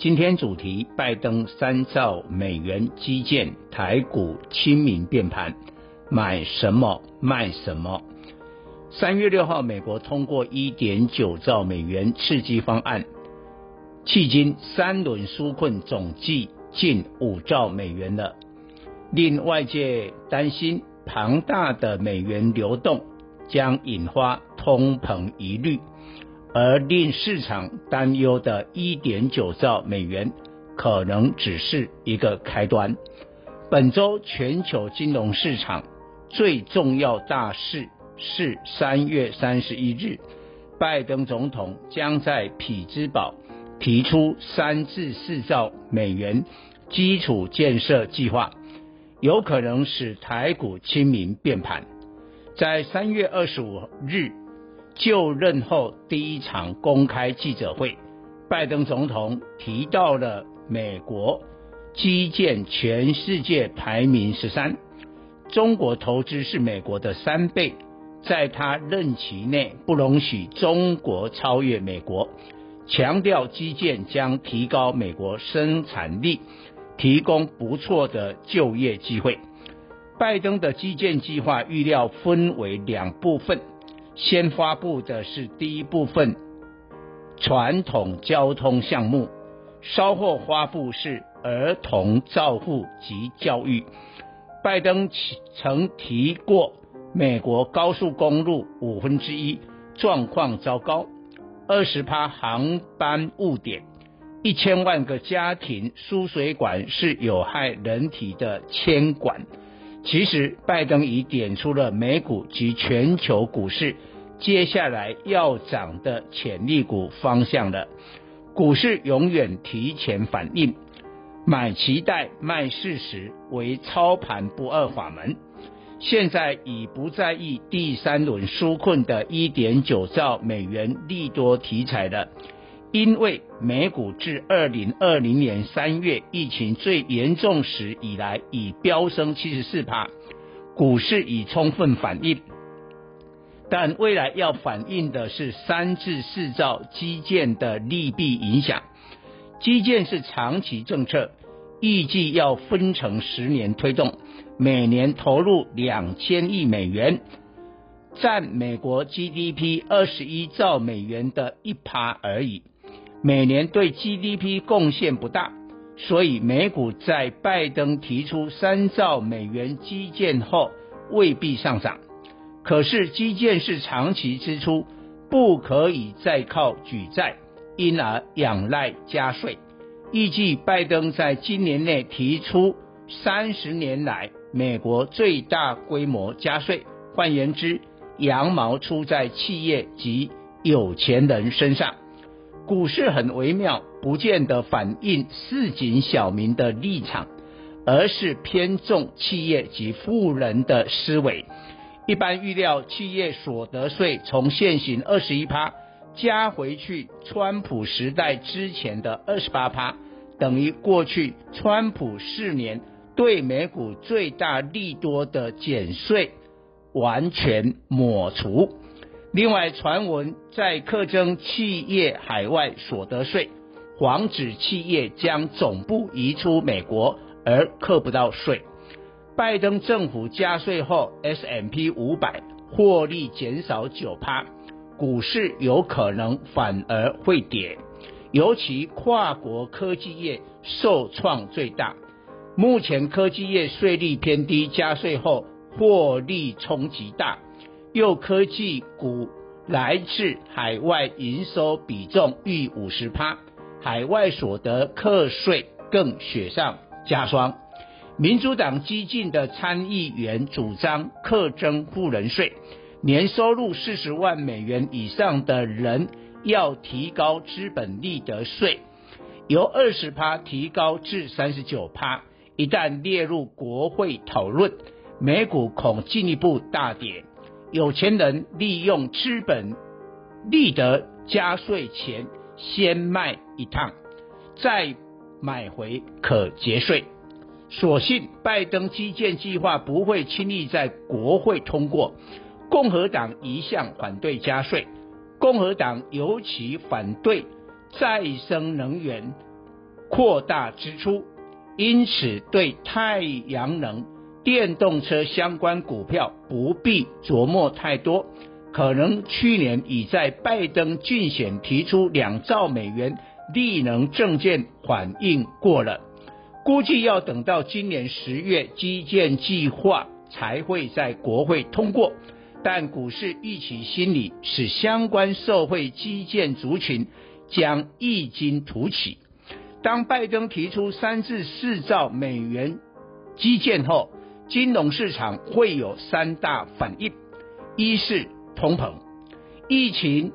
今天主题：拜登三兆美元基建，台股清明变盘，买什么卖什么。三月六号，美国通过一点九兆美元刺激方案，迄今三轮纾困总计近五兆美元了，令外界担心庞大的美元流动将引发通膨疑虑。而令市场担忧的1.9兆美元，可能只是一个开端。本周全球金融市场最重要大事是3月31日，拜登总统将在匹兹堡提出3至4兆美元基础建设计划，有可能使台股清明变盘。在3月25日。就任后第一场公开记者会，拜登总统提到了美国基建全世界排名十三，中国投资是美国的三倍，在他任期内不容许中国超越美国，强调基建将提高美国生产力，提供不错的就业机会。拜登的基建计划预料分为两部分。先发布的是第一部分传统交通项目，稍后发布是儿童照护及教育。拜登曾提过，美国高速公路五分之一状况糟糕，二十趴航班误点，一千万个家庭输水管是有害人体的铅管。其实，拜登已点出了美股及全球股市接下来要涨的潜力股方向了。股市永远提前反应，买期待卖事实为操盘不二法门。现在已不在意第三轮纾困的一点九兆美元利多题材了。因为美股自二零二零年三月疫情最严重时以来，已飙升七十四趴，股市已充分反应。但未来要反映的是三至四兆基建的利弊影响。基建是长期政策，预计要分成十年推动，每年投入两千亿美元。占美国 GDP 二十一兆美元的一趴而已。每年对 GDP 贡献不大，所以美股在拜登提出三兆美元基建后未必上涨。可是基建是长期支出，不可以再靠举债，因而仰赖加税。预计拜登在今年内提出三十年来美国最大规模加税，换言之，羊毛出在企业及有钱人身上。股市很微妙，不见得反映市井小民的立场，而是偏重企业及富人的思维。一般预料，企业所得税从现行二十一趴加回去，川普时代之前的二十八趴，等于过去川普四年对美股最大利多的减税完全抹除。另外，传闻在课征企业海外所得税，防止企业将总部移出美国而课不到税。拜登政府加税后，S M P 五百获利减少九趴，股市有可能反而会跌，尤其跨国科技业受创最大。目前科技业税率偏低，加税后获利冲击大。又科技股来自海外营收比重逾五十趴，海外所得课税更雪上加霜。民主党激进的参议员主张课征富人税，年收入四十万美元以上的人要提高资本利得税，由二十趴提高至三十九趴。一旦列入国会讨论，美股恐进一步大跌。有钱人利用资本利得加税前先卖一趟，再买回可节税。所幸拜登基建计划不会轻易在国会通过。共和党一向反对加税，共和党尤其反对再生能源扩大支出。因此，对太阳能、电动车相关股票不必琢磨太多。可能去年已在拜登竞选提出两兆美元力能政见反应过了，估计要等到今年十月基建计划才会在国会通过。但股市预期心理使相关社会基建族群将异军突起。当拜登提出三至四兆美元基建后，金融市场会有三大反应：一是通膨，疫情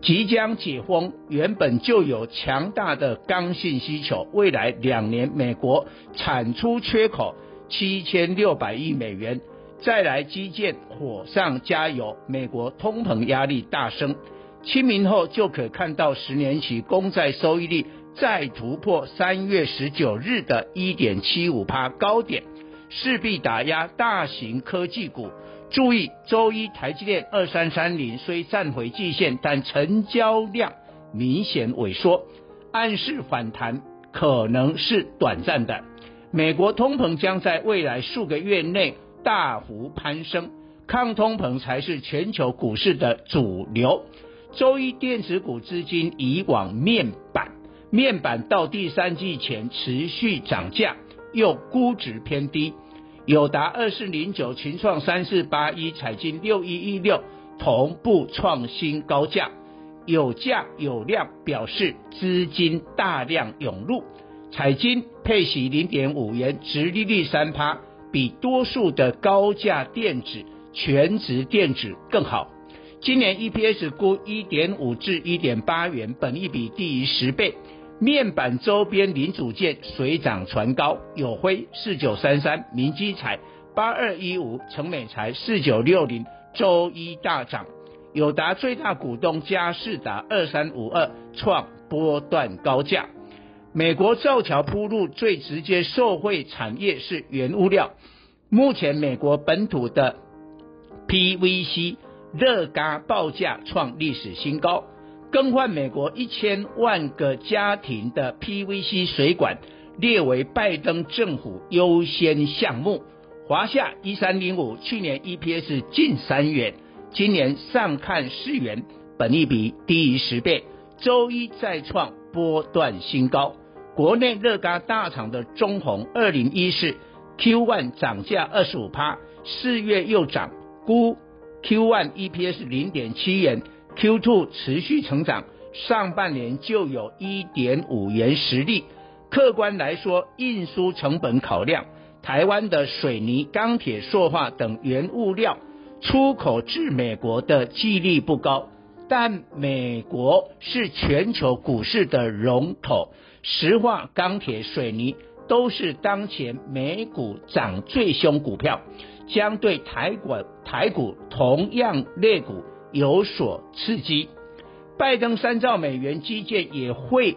即将解封，原本就有强大的刚性需求，未来两年美国产出缺口七千六百亿美元，再来基建火上加油，美国通膨压力大升。清明后就可看到十年期公债收益率再突破三月十九日的一点七五趴高点，势必打压大型科技股。注意，周一台积电二三三零虽站回季线，但成交量明显萎缩，暗示反弹可能是短暂的。美国通膨将在未来数个月内大幅攀升，抗通膨才是全球股市的主流。周一电子股资金移往面板，面板到第三季前持续涨价，又估值偏低。友达二四零九、群创三四八一、彩晶六一一六同步创新高价，有价有量，表示资金大量涌入。彩晶配息零点五元，殖利率三趴，比多数的高价电子、全值电子更好。今年 EPS 估一点五至一点八元，本益比低于十倍。面板周边零组件水涨船高，友辉四九三三、明基材八二一五、成美材四九六零，周一大涨。友达最大股东嘉士达二三五二创波段高价。美国造桥铺路最直接受惠产业是原物料，目前美国本土的 PVC。热轧报价创历史新高，更换美国一千万个家庭的 PVC 水管列为拜登政府优先项目。华夏一三零五去年 EPS 近三元，今年上看四元，本益比低于十倍，周一再创波段新高。国内热轧大厂的中鸿二零一四 Q1 涨价二十五趴，四月又涨，估。Q1 EPS 零点七元，Q2 持续成长，上半年就有一点五元实力。客观来说，运输成本考量，台湾的水泥、钢铁、塑化等原物料出口至美国的几率不高。但美国是全球股市的龙头，石化、钢铁、水泥都是当前美股涨最凶股票。将对台股台股同样类股有所刺激，拜登三兆美元基建也会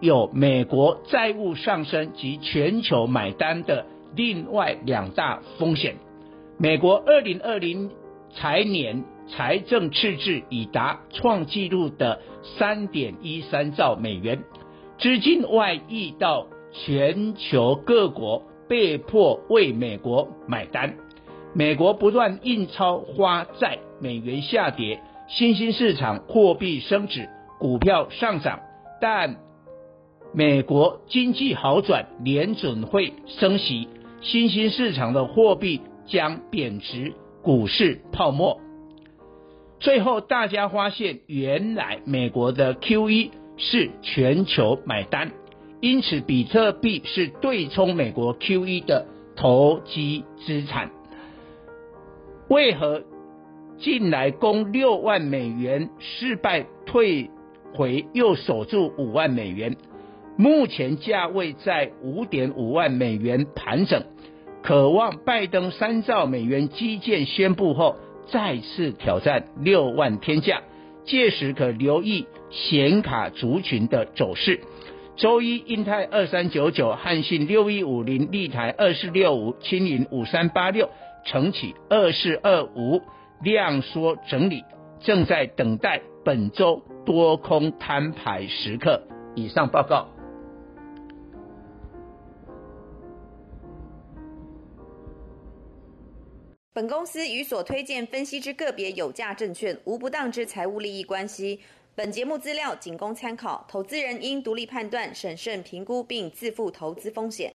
有美国债务上升及全球买单的另外两大风险。美国二零二零财年财政赤字已达创纪录的三点一三兆美元，资金外溢到全球各国。被迫为美国买单，美国不断印钞发债，美元下跌，新兴市场货币升值，股票上涨。但美国经济好转，联准会升息，新兴市场的货币将贬值，股市泡沫。最后大家发现，原来美国的 QE 是全球买单。因此，比特币是对冲美国 QE 的投机资产。为何近来攻六万美元失败退回又守住五万美元，目前价位在五点五万美元盘整，渴望拜登三兆美元基建宣布后再次挑战六万天价，届时可留意显卡族群的走势。周一，英泰二三九九、汉信六一五零、立台二四六五、青银五三八六、承启二四二五量缩整理，正在等待本周多空摊牌时刻。以上报告。本公司与所推荐分析之个别有价证券无不当之财务利益关系。本节目资料仅供参考，投资人应独立判断、审慎评估并自负投资风险。